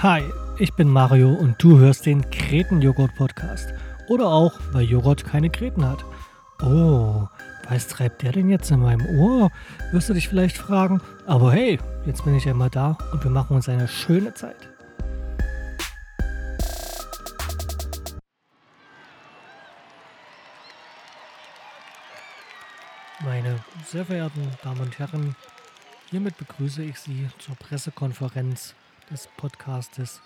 Hi, ich bin Mario und du hörst den Kreten-Joghurt-Podcast. Oder auch, weil Joghurt keine Kreten hat. Oh, was treibt der denn jetzt in meinem Ohr? Wirst du dich vielleicht fragen. Aber hey, jetzt bin ich ja mal da und wir machen uns eine schöne Zeit. Meine sehr verehrten Damen und Herren, hiermit begrüße ich Sie zur Pressekonferenz des Podcastes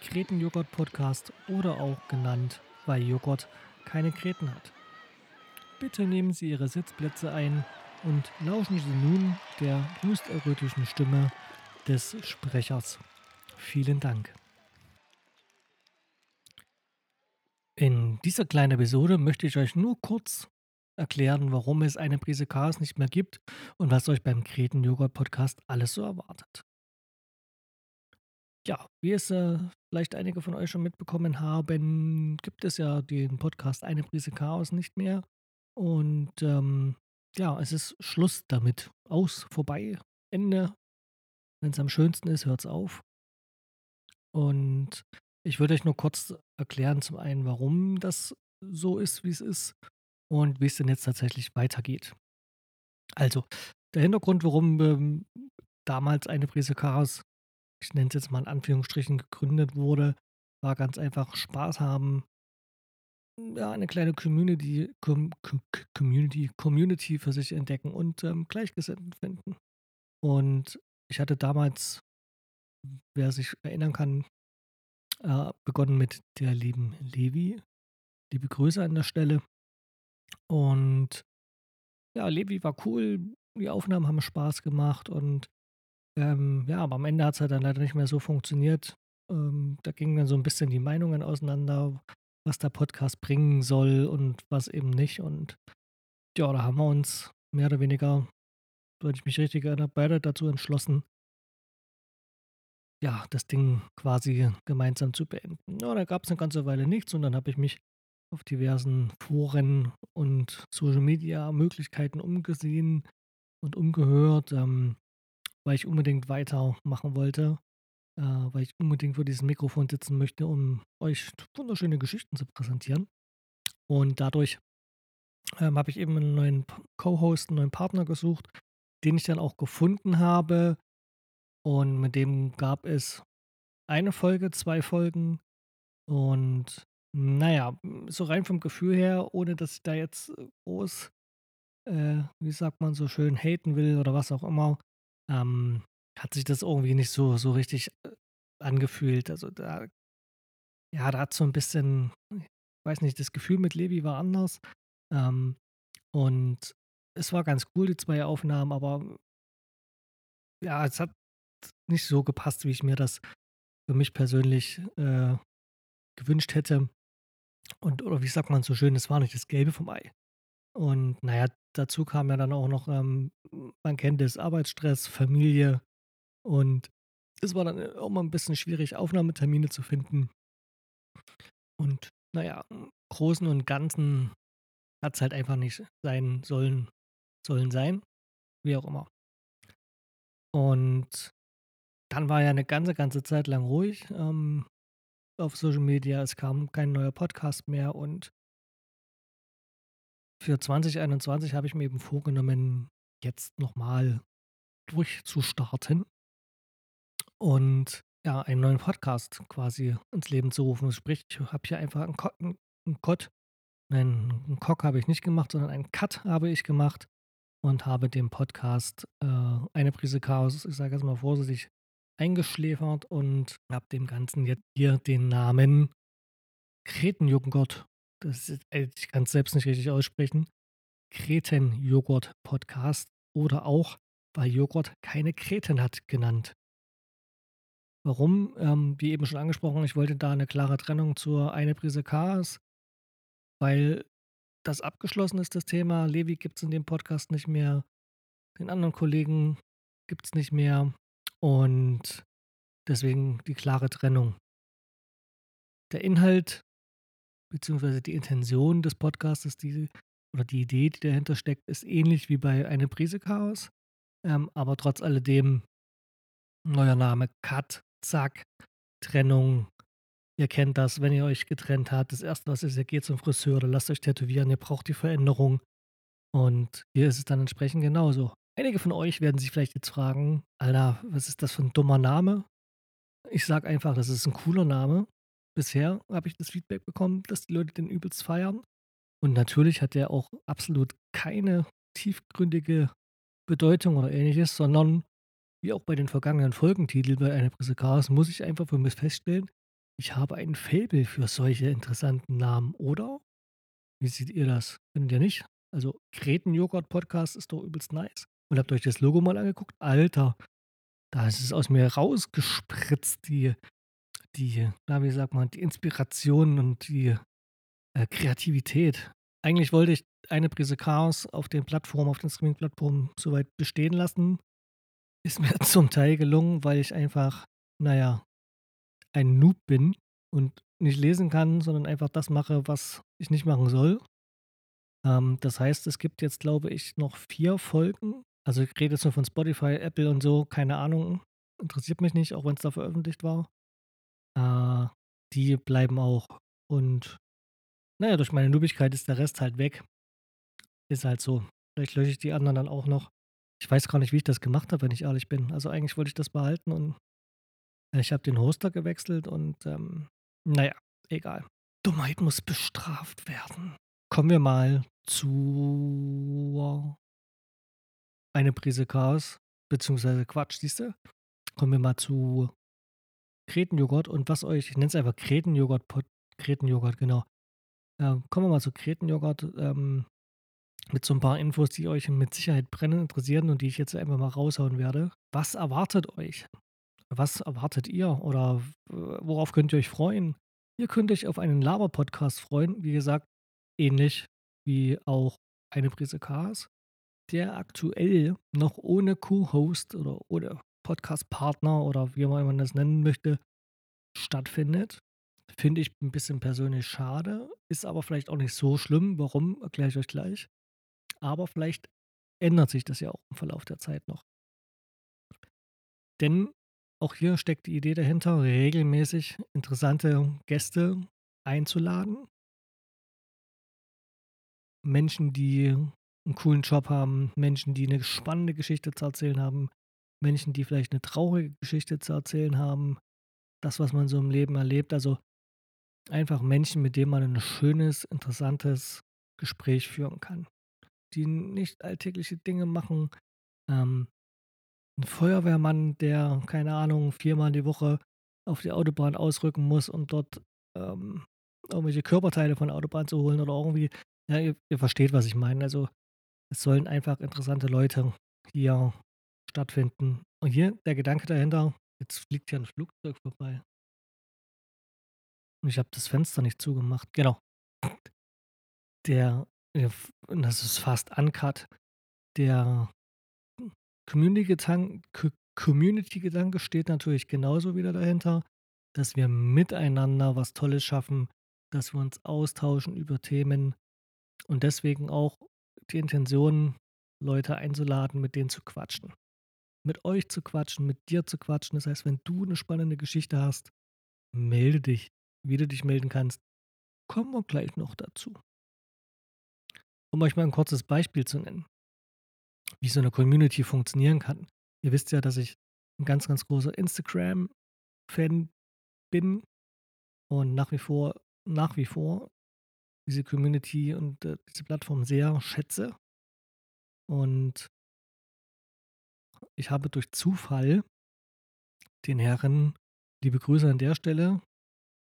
Kretenjoghurt Podcast oder auch genannt, weil Joghurt keine Kreten hat. Bitte nehmen Sie Ihre Sitzplätze ein und lauschen Sie nun der höchst erotischen Stimme des Sprechers. Vielen Dank. In dieser kleinen Episode möchte ich euch nur kurz erklären, warum es eine Prise Chaos nicht mehr gibt und was euch beim Kreten Joghurt Podcast alles so erwartet. Ja, wie es äh, vielleicht einige von euch schon mitbekommen haben, gibt es ja den Podcast Eine Prise Chaos nicht mehr. Und ähm, ja, es ist Schluss damit. Aus, vorbei, Ende. Wenn es am schönsten ist, hört es auf. Und ich würde euch nur kurz erklären, zum einen, warum das so ist, wie es ist und wie es denn jetzt tatsächlich weitergeht. Also, der Hintergrund, warum ähm, damals eine Prise Chaos ich nenne es jetzt mal in Anführungsstrichen, gegründet wurde, war ganz einfach Spaß haben, ja, eine kleine Community, Com Community, Community für sich entdecken und ähm, Gleichgesinnten finden. Und ich hatte damals, wer sich erinnern kann, äh, begonnen mit der lieben Levi. Liebe Grüße an der Stelle. Und ja, Levi war cool, die Aufnahmen haben Spaß gemacht und ähm, ja, aber am Ende hat es halt dann leider nicht mehr so funktioniert. Ähm, da gingen dann so ein bisschen die Meinungen auseinander, was der Podcast bringen soll und was eben nicht. Und ja, da haben wir uns mehr oder weniger, wenn ich mich richtig erinnere, beide dazu entschlossen, ja, das Ding quasi gemeinsam zu beenden. Ja, da gab es eine ganze Weile nichts und dann habe ich mich auf diversen Foren und Social Media Möglichkeiten umgesehen und umgehört. Ähm, weil ich unbedingt weitermachen wollte, äh, weil ich unbedingt vor diesem Mikrofon sitzen möchte, um euch wunderschöne Geschichten zu präsentieren. Und dadurch ähm, habe ich eben einen neuen Co-Host, einen neuen Partner gesucht, den ich dann auch gefunden habe. Und mit dem gab es eine Folge, zwei Folgen. Und naja, so rein vom Gefühl her, ohne dass ich da jetzt groß, äh, wie sagt man so schön, haten will oder was auch immer, ähm, hat sich das irgendwie nicht so, so richtig äh, angefühlt. Also da, ja, da hat so ein bisschen, ich weiß nicht, das Gefühl mit Levi war anders. Ähm, und es war ganz cool, die zwei Aufnahmen, aber ja, es hat nicht so gepasst, wie ich mir das für mich persönlich äh, gewünscht hätte. Und, oder wie sagt man so schön, es war nicht das Gelbe vom Ei. Und naja, dazu kam ja dann auch noch, ähm, man kennt es, Arbeitsstress, Familie und es war dann auch mal ein bisschen schwierig, Aufnahmetermine zu finden. Und naja, im Großen und Ganzen hat es halt einfach nicht sein sollen, sollen sein, wie auch immer. Und dann war ja eine ganze, ganze Zeit lang ruhig ähm, auf Social Media. Es kam kein neuer Podcast mehr und für 2021 habe ich mir eben vorgenommen, jetzt nochmal durchzustarten und ja, einen neuen Podcast quasi ins Leben zu rufen. Sprich, ich habe hier einfach einen, Ko einen Cut, nein, einen Cock habe ich nicht gemacht, sondern einen Cut habe ich gemacht und habe dem Podcast äh, eine Prise Chaos, ich sage jetzt mal vorsichtig, eingeschläfert und habe dem Ganzen jetzt hier den Namen Kretenjoghurt das ist, ich kann es selbst nicht richtig aussprechen, Kreten-Joghurt-Podcast oder auch, weil Joghurt keine Kreten hat, genannt. Warum? Ähm, wie eben schon angesprochen, ich wollte da eine klare Trennung zur eine Prise Chaos, weil das abgeschlossen ist, das Thema. Levi gibt es in dem Podcast nicht mehr. Den anderen Kollegen gibt es nicht mehr. Und deswegen die klare Trennung. Der Inhalt beziehungsweise die Intention des Podcasts, die, oder die Idee, die dahinter steckt, ist ähnlich wie bei Eine Prise Chaos. Ähm, aber trotz alledem neuer Name Cut, Zack. Trennung. Ihr kennt das, wenn ihr euch getrennt habt. Das Erste, was ist, ihr geht zum Friseur oder lasst euch tätowieren, ihr braucht die Veränderung. Und hier ist es dann entsprechend genauso. Einige von euch werden sich vielleicht jetzt fragen: „Alter, was ist das für 'n dummer Name?“ Ich sage einfach, das ist 'n cooler Name. Bisher habe ich das Feedback bekommen, dass die Leute den übelst feiern. Und natürlich hat der auch absolut keine tiefgründige Bedeutung oder Ähnliches, sondern wie auch bei den vergangenen Folgentiteln bei „Eine Prise Chaos“ muss ich einfach für mich feststellen, ich habe ein Faible für solche interessanten Namen, oder? Wie seht ihr das? Findet ihr nicht? Also, Kretenjoghurt-Podcast ist doch übelst nice. Und habt euch das Logo mal angeguckt? Alter, da ist es aus mir rausgespritzt, die die na, wie sagt man, die Inspiration und die, äh, Kreativität. Eigentlich wollte ich „Eine Prise Chaos“ auf den Plattformen auf den Streaming-Plattformen so weit bestehen lassen. Ist mir zum Teil gelungen, weil ich einfach, na ja, ein Noob bin und nicht lesen kann, sondern einfach das mache, was ich nicht machen soll. Ähm, das heißt, es gibt jetzt, glaube ich, noch 4 Folgen. Also, ich rede jetzt nur von Spotify, Apple und so, keine Ahnung, interessiert mich nicht, auch wenn's da veröffentlicht war. Äh, die bleiben auch. Und, na ja, durch meine Noobigkeit ist der Rest halt weg. Ist halt so. Vielleicht lösche ich die anderen dann auch noch. Ich weiß gar nicht, wie ich das gemacht habe, wenn ich ehrlich bin. Also, eigentlich wollte ich das behalten und ich habe den Hoster gewechselt und, ähm, na ja, egal. Dummheit muss bestraft werden. Kommen wir mal zur „Eine Prise Chaos“, beziehungsweise Quatsch, siehst du? Kommen wir mal zu Kretenjoghurt und was euch ich nenne es einfach Kretenjoghurt-Pod Kretenjoghurt, genau. Ähm, kommen wir mal zu Kretenjoghurt, ähm, mit so 'n paar Infos, die euch mit Sicherheit brennend interessieren und die ich jetzt einfach mal raushauen werde. Was erwartet euch? Was erwartet ihr oder w worauf könnt ihr euch freuen? Ihr könnt euch auf einen Laber-Podcast freuen, wie gesagt, ähnlich wie auch „Eine Prise Chaos“, der aktuell noch ohne Co-Host oder ohne Podcast-Partner oder wie man das nennen möchte, stattfindet. Finde ich 'n bisschen persönlich schade, ist aber vielleicht auch nicht so schlimm. Warum, erkläre ich euch gleich. Aber vielleicht ändert sich das ja auch im Verlauf der Zeit noch. Denn auch hier steckt die Idee dahinter, regelmäßig interessante Gäste einzuladen. Menschen, die 'n coolen Job haben, Menschen, die 'ne spannende Geschichte zu erzählen haben, Menschen, die vielleicht 'ne traurige Geschichte zu erzählen haben, das, was man so im Leben erlebt. Also, einfach Menschen, mit denen man 'n schönes, interessantes Gespräch führen kann, die nicht alltägliche Dinge machen. Ähm, 'n Feuerwehrmann, der, keine Ahnung, viermal die Woche auf die Autobahn ausrücken muss, um dort, ähm, irgendwelche Körperteile von der Autobahn zu holen oder irgendwie ja, ihr ihr versteht, was ich meine. Also, es sollen einfach interessante Leute hier stattfinden. Und hier der Gedanke dahinter jetzt fliegt hier 'n Flugzeug vorbei. Und ich habe das Fenster nicht zugemacht. Genau. Der, das ist fast uncut. Der Community-Gedank Co Community-Gedanke steht natürlich genauso wieder dahinter, dass wir miteinander was Tolles schaffen, dass wir uns austauschen über Themen und deswegen auch die Intention, Leute einzuladen, mit denen zu quatschen. Mit euch zu quatschen, mit dir zu quatschen. Das heißt, wenn du 'ne spannende Geschichte hast, melde dich. Wie du dich melden kannst, kommen wir gleich noch dazu. Um euch mal 'n kurzes Beispiel zu nennen wie so 'ne Community funktionieren kann. Ihr wisst ja, dass ich 'n ganz, ganz großer Instagram-Fan bin und nach wie vor nach wie vor diese Community und, äh, diese Plattform sehr schätze. Und ich habe durch Zufall den Herren liebe Grüße an der Stelle,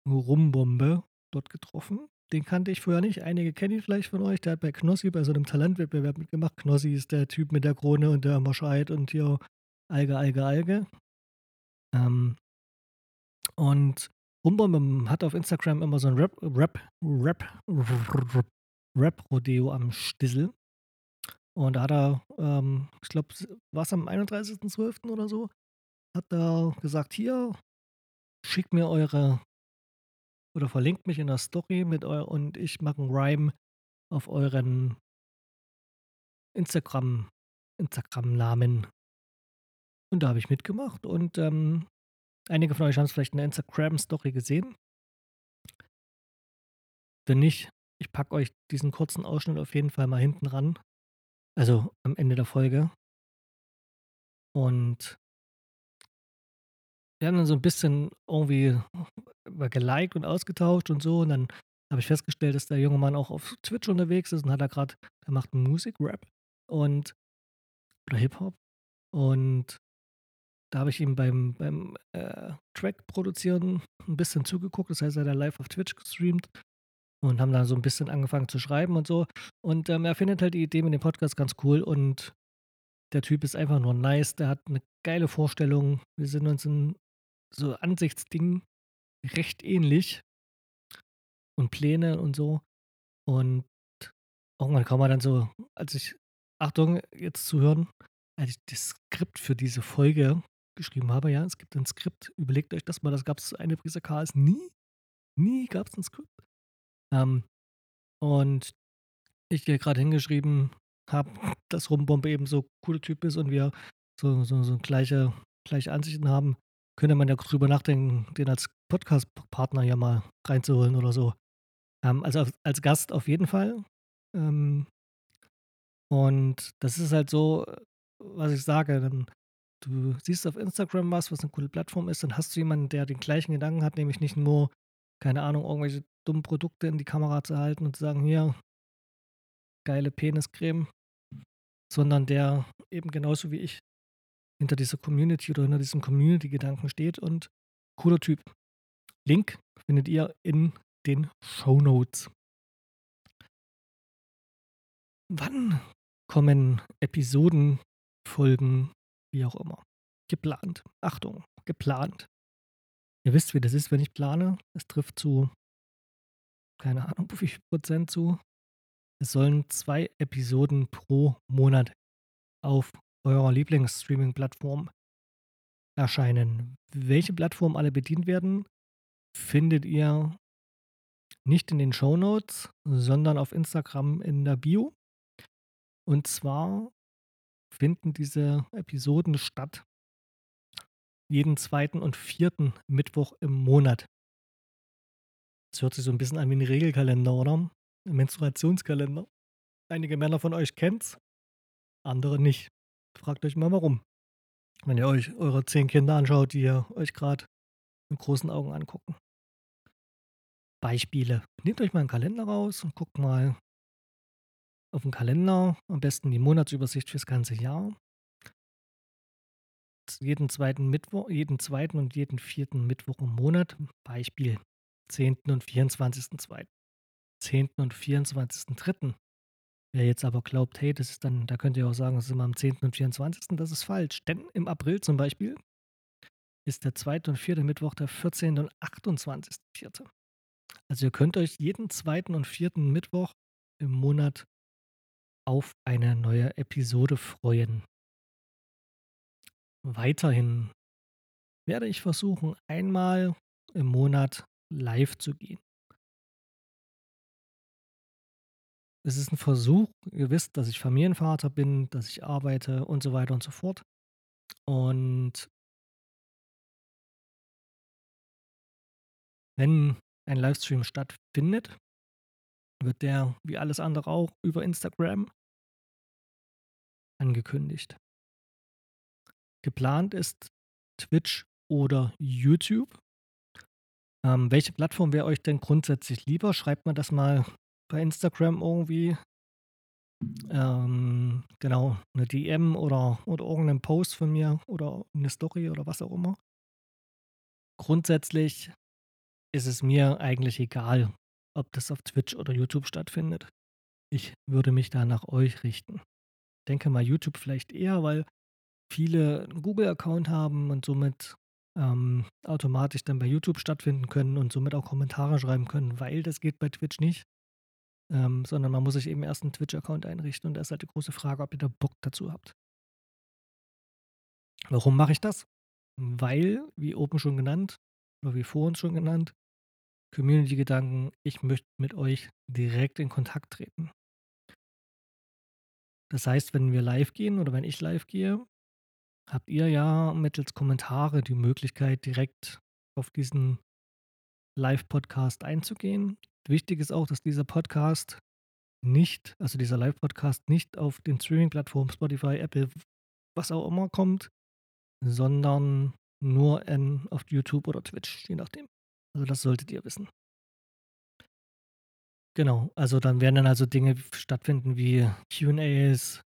Rumbombe dort getroffen. Den kannte ich vorher nicht. Einige kennen ihn vielleicht von euch. Der hat bei Knossi bei so 'nem Talentwettbewerb mitgemacht. Knossi ist der Typ mit der Krone und der immer schreit und hier Alge, Alge, Alge. Ähm und Rumbombe hat auf Instagram immer so 'n Rap Rap Rap Rap-Rodeo am Stissel. Und da hat er, ähm, ich glaube, s war's am 31.12. oder so, hat er gesagt: „Hier, schickt mir eure oder verlinkt mich in der Story mit eu und ich mache 'n Rhyme auf euren Instagram Instagram-Namen.“ Und da habe ich mitgemacht und, ähm Einige von euch haben es vielleicht in der Instagram-Story gesehen. Wenn nicht, ich packe euch diesen kurzen Ausschnitt auf jeden Fall mal hinten ran. Also am Ende der Folge. Und wir haben dann so ein bisschen irgendwie geliked und ausgetauscht und so. Und dann habe ich festgestellt, dass der junge Mann auch auf Twitch unterwegs ist und hat da gerade, der macht Musik, Rap und oder Hip-Hop. Und da habe ich ihm beim, beim äh, Track produzieren ein bisschen zugeguckt. Das heißt, er hat live auf Twitch gestreamt und haben da so ein bisschen angefangen zu schreiben und so. Und ähm, er findet halt die Idee mit dem Podcast ganz cool und der Typ ist einfach nur nice. Der hat eine geile Vorstellung. Wir sind uns in so Ansichtsdingen recht ähnlich und Pläne und so. Und irgendwann kam er dann so, als ich, Achtung, jetzt zuhören, als ich das Skript für diese Folge geschrieben habe, ja, es gibt ein Skript, überlegt euch das mal, das gab es eine Prise Chaos nie, nie gab es ein Skript. Ähm, und ich hier gerade hingeschrieben habe, dass Rumbombe eben so cooler Typ ist und wir so, so, so gleiche, gleiche Ansichten haben, könnte man ja drüber nachdenken, den als Podcast-Partner ja mal reinzuholen oder so. Ähm, also als Gast auf jeden Fall. Ähm, und das ist halt so, was ich sage, dann du siehst auf Instagram was, was eine coole Plattform ist, dann hast du jemanden, der den gleichen Gedanken hat, nämlich nicht nur, keine Ahnung, irgendwelche dummen Produkte in die Kamera zu halten und zu sagen, hier, geile Peniscreme, sondern der eben genauso wie ich hinter dieser Community oder hinter diesem Community-Gedanken steht und cooler Typ. Link findet ihr in den Show Notes. Wann kommen Episoden, Folgen, wie auch immer? Geplant. Achtung, geplant. Ihr wisst, wie das ist, wenn ich plane. Es trifft zu, keine Ahnung, wie viel Prozent zu. Es sollen zwei Episoden pro Monat auf eurer Lieblingsstreaming-Plattform erscheinen. Welche Plattformen alle bedient werden, findet ihr nicht in den Show Notes, sondern auf Instagram in der Bio. Und zwar finden diese Episoden statt jeden zweiten und vierten Mittwoch im Monat. Das hört sich so ein bisschen an wie ein Regelkalender, oder? Ein Menstruationskalender. Einige Männer von euch kennt's, andere nicht. Fragt euch mal warum. Wenn ihr euch eure zehn Kinder anschaut, die ihr euch gerade mit großen Augen angucken. Beispiele. Nehmt euch mal einen Kalender raus und guckt mal auf den Kalender, am besten die Monatsübersicht fürs ganze Jahr. Jeden zweiten Mittwoch, jeden zweiten und jeden vierten Mittwoch im Monat. Beispiel 10. und 24.2. 10. und 24.3. Wer jetzt aber glaubt, hey, das ist dann, da könnt ihr auch sagen, das ist immer am 10. und 24. Das ist falsch. Denn im April zum Beispiel ist der zweite und vierte Mittwoch der 14. und 28.4. Also ihr könnt euch jeden zweiten und vierten Mittwoch im Monat auf eine neue Episode freuen. Weiterhin werde ich versuchen, einmal im Monat live zu gehen. Es ist ein Versuch, ihr wisst, dass ich Familienvater bin, dass ich arbeite und so weiter und so fort. Und wenn ein Livestream stattfindet, wird der, wie alles andere auch, über Instagram angekündigt. Geplant ist Twitch oder YouTube. Ähm, welche Plattform wäre euch denn grundsätzlich lieber? Schreibt mir das mal bei Instagram irgendwie. Ähm, genau, eine DM oder, oder irgendeinen Post von mir oder eine Story oder was auch immer. Grundsätzlich ist es mir eigentlich egal, ob das auf Twitch oder YouTube stattfindet. Ich würde mich da nach euch richten. Ich denke mal YouTube vielleicht eher, weil viele einen Google-Account haben und somit ähm, automatisch dann bei YouTube stattfinden können und somit auch Kommentare schreiben können, weil das geht bei Twitch nicht. Ähm, sondern man muss sich eben erst einen Twitch-Account einrichten und da ist halt die große Frage, ob ihr da Bock dazu habt. Warum mache ich das? Weil, wie oben schon genannt, oder wie vor uns schon genannt, Community-Gedanken, ich möchte mit euch direkt in Kontakt treten. Das heißt, wenn wir live gehen oder wenn ich live gehe, habt ihr ja mittels Kommentare die Möglichkeit, direkt auf diesen Live-Podcast einzugehen. Wichtig ist auch, dass dieser Podcast nicht also dieser Live-Podcast nicht auf den Streaming-Plattformen Spotify, Apple, was auch immer kommt, sondern nur in auf YouTube oder Twitch, je nachdem. Also, das solltet ihr wissen. Genau, also dann werden dann also Dinge stattfinden wie Q&As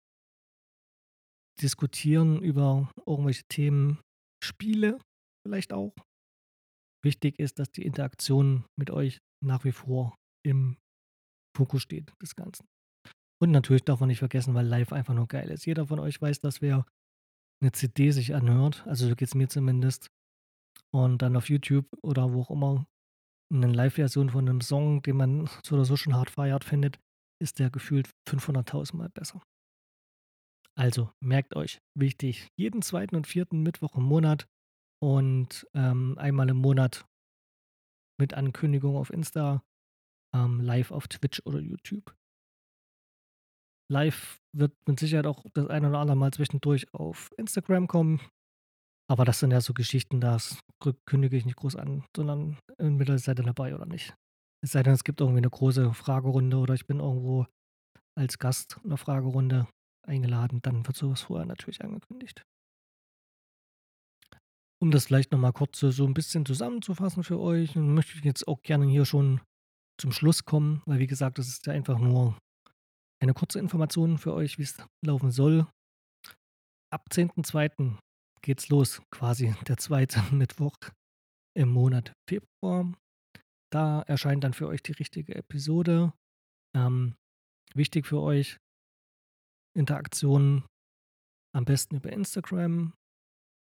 diskutieren über irgendwelche Themen, Spiele vielleicht auch. Wichtig ist, dass die Interaktion mit euch nach wie vor im Fokus steht des Ganzen. Und natürlich darf man nicht vergessen, weil live einfach nur geil ist. Jeder von euch weiß, dass wer 'ne CD sich anhört, also so geht's mir zumindest, und dann auf YouTube oder wo auch immer 'ne Live-Version von 'nem Song, den man so oder so schon hart feiert, findet, ist der gefühlt 500.000 Mal besser. Also, merkt euch, wichtig, jeden 2. und 4. Mittwoch im Monat und, ähm, einmal im Monat mit Ankündigung auf Insta, ähm, live auf Twitch oder YouTube. Live wird mit Sicherheit auch das ein oder andere Mal zwischendurch auf Instagram kommen, aber das sind ja so Geschichten, das kü kündige ich nicht groß an, sondern entweder seid ihr dabei oder nicht. Es sei denn, es gibt irgendwie 'ne große Fragerunde oder ich bin irgendwo als Gast in 'ner Fragerunde eingeladen, dann wird so was vorher natürlich angekündigt. Um das vielleicht noch mal kurz so so 'n bisschen zusammenzufassen für euch, möchte ich jetzt auch gerne hier schon zum Schluss kommen, weil wie gesagt, das ist ja einfach nur eine kurze Information für euch, wie's laufen soll. Ab 10.2. geht's los, quasi der 2. Mittwoch im Monat Februar. Da erscheint dann für euch die richtige Episode. Ähm, wichtig für euch Interaktion am besten über Instagram.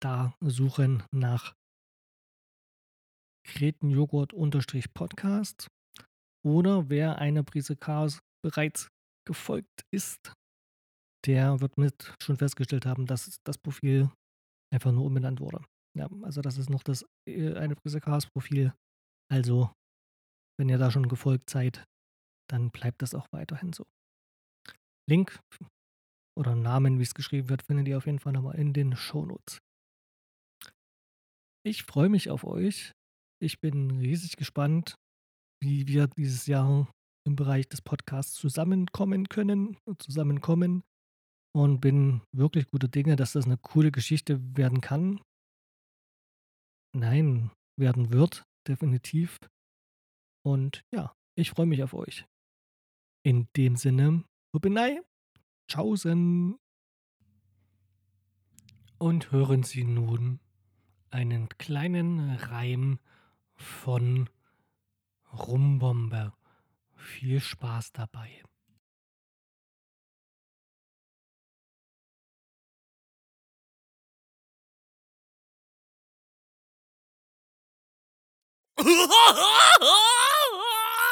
Da suchen nach Kretenjoghurt-Podcast oder wer einer Prise Chaos bereits gefolgt ist, der wird mit schon festgestellt haben, dass das Profil einfach nur umbenannt wurde. Ja, also das ist noch das, äh, eine Prise Chaos Profil. Also, wenn ihr da schon gefolgt seid, dann bleibt das auch weiterhin so. Link oder Namen, wie's geschrieben wird, findet ihr auf jeden Fall noch mal in den Shownotes. Ich freue mich auf euch. Ich bin riesig gespannt, wie wir dieses Jahr im Bereich des Podcasts zusammenkommen können zusammenkommen und bin wirklich guter Dinge, dass das 'ne coole Geschichte werden kann. Nein, werden wird, definitiv. Und ja, ich freue mich auf euch. In dem Sinne, Rubenai, Tschaußen. Und hören Sie nun einen kleinen Reim von Rumbombe. Viel Spaß dabei.